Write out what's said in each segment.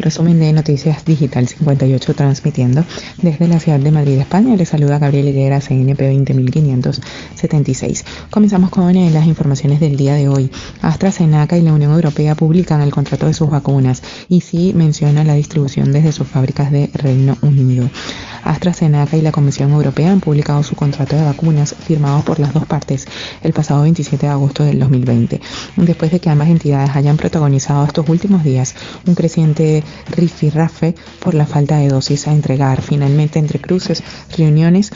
Resumen de Noticias Digital 58 transmitiendo desde la ciudad de Madrid, España. Les saluda Gabriel Higuera, CNP 20576. Comenzamos con las informaciones del día de hoy. AstraZeneca y la Unión Europea publican el contrato de sus vacunas y sí menciona la distribución desde sus fábricas de Reino Unido. AstraZeneca y la Comisión Europea han publicado su contrato de vacunas firmado por las dos partes el pasado 27 de agosto del 2020, después de que ambas entidades hayan protagonizado estos últimos días un creciente rifirrafe por la falta de dosis a entregar. Finalmente, entre cruces, reuniones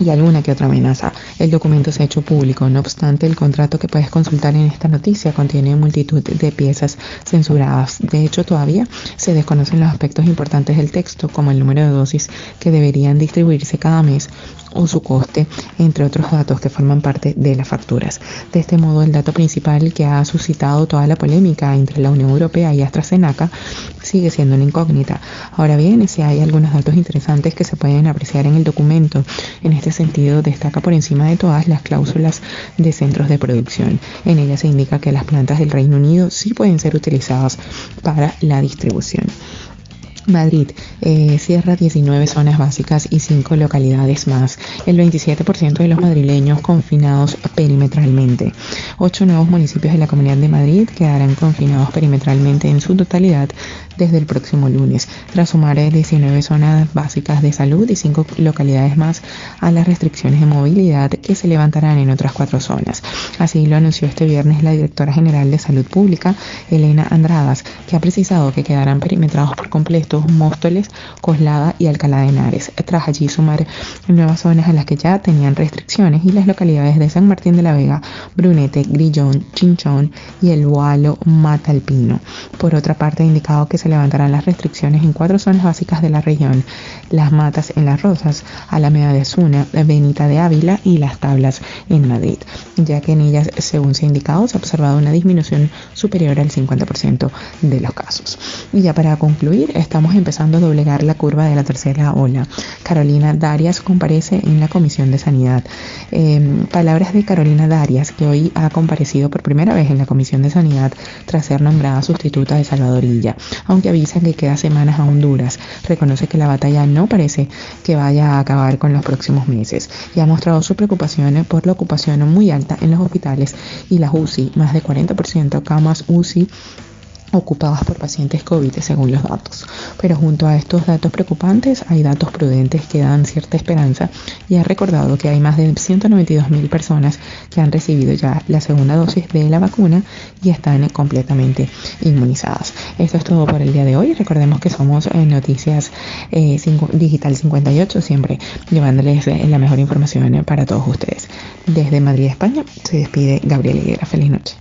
y alguna que otra amenaza. El documento se ha hecho público, no obstante, el contrato que puedes consultar en esta noticia contiene multitud de piezas censuradas. De hecho, todavía se desconocen los aspectos importantes del texto, como el número de dosis que deberían distribuirse cada mes o su coste, entre otros datos que forman parte de las facturas. De este modo, el dato principal que ha suscitado toda la polémica entre la Unión Europea y AstraZeneca sigue siendo una incógnita. Ahora bien, si hay algunos datos interesantes que se pueden apreciar en el documento, en este sentido destaca por encima de todas las cláusulas de centros de producción. En ella se indica que las plantas del Reino Unido sí pueden ser utilizadas para la distribución. Madrid eh, cierra 19 zonas básicas y 5 localidades más. El 27% de los madrileños confinados perimetralmente. 8 nuevos municipios de la Comunidad de Madrid quedarán confinados perimetralmente en su totalidad desde el próximo lunes, tras sumar 19 zonas básicas de salud y 5 localidades más a las restricciones de movilidad que se levantarán en otras 4 zonas. Así lo anunció este viernes la directora general de Salud Pública, Elena Andradas, que ha precisado que quedarán perimetrados por completo Móstoles, Coslada y Alcalá de Henares, tras allí sumar nuevas zonas a las que ya tenían restricciones y las localidades de San Martín de la Vega, Brunete, Grillón, Chinchón y el Gualo Matalpino. Por otra parte, ha indicado que se levantarán las restricciones en cuatro zonas básicas de la región, Las Matas en Las Rosas, Alameda de Zuna, Benita de Ávila y Las Tablas en Madrid, ya que en ellas, según se ha indicado, se ha observado una disminución superior al 50% de los casos. Y ya para concluir, estamos empezando a doblegar la curva de la tercera ola. Carolina Darias comparece en la Comisión de Sanidad. Em, palabras de Carolina Darias, que hoy ha comparecido por primera vez en la Comisión de Sanidad tras ser nombrada sustituta de Salvadorilla aunque avisa que queda semanas a Honduras. Reconoce que la batalla no parece que vaya a acabar con los próximos meses y ha mostrado su preocupación por la ocupación muy alta en los hospitales y las UCI, más de 40% camas UCI ocupadas por pacientes COVID según los datos. Pero junto a estos datos preocupantes hay datos prudentes que dan cierta esperanza y ha recordado que hay más de 192 mil personas que han recibido ya la segunda dosis de la vacuna y están completamente inmunizadas. Esto es todo por el día de hoy. Recordemos que somos en eh, Noticias eh, Digital 58, siempre llevándoles eh, la mejor información para todos ustedes. Desde Madrid, España, se despide Gabriel Higuera. Feliz noche.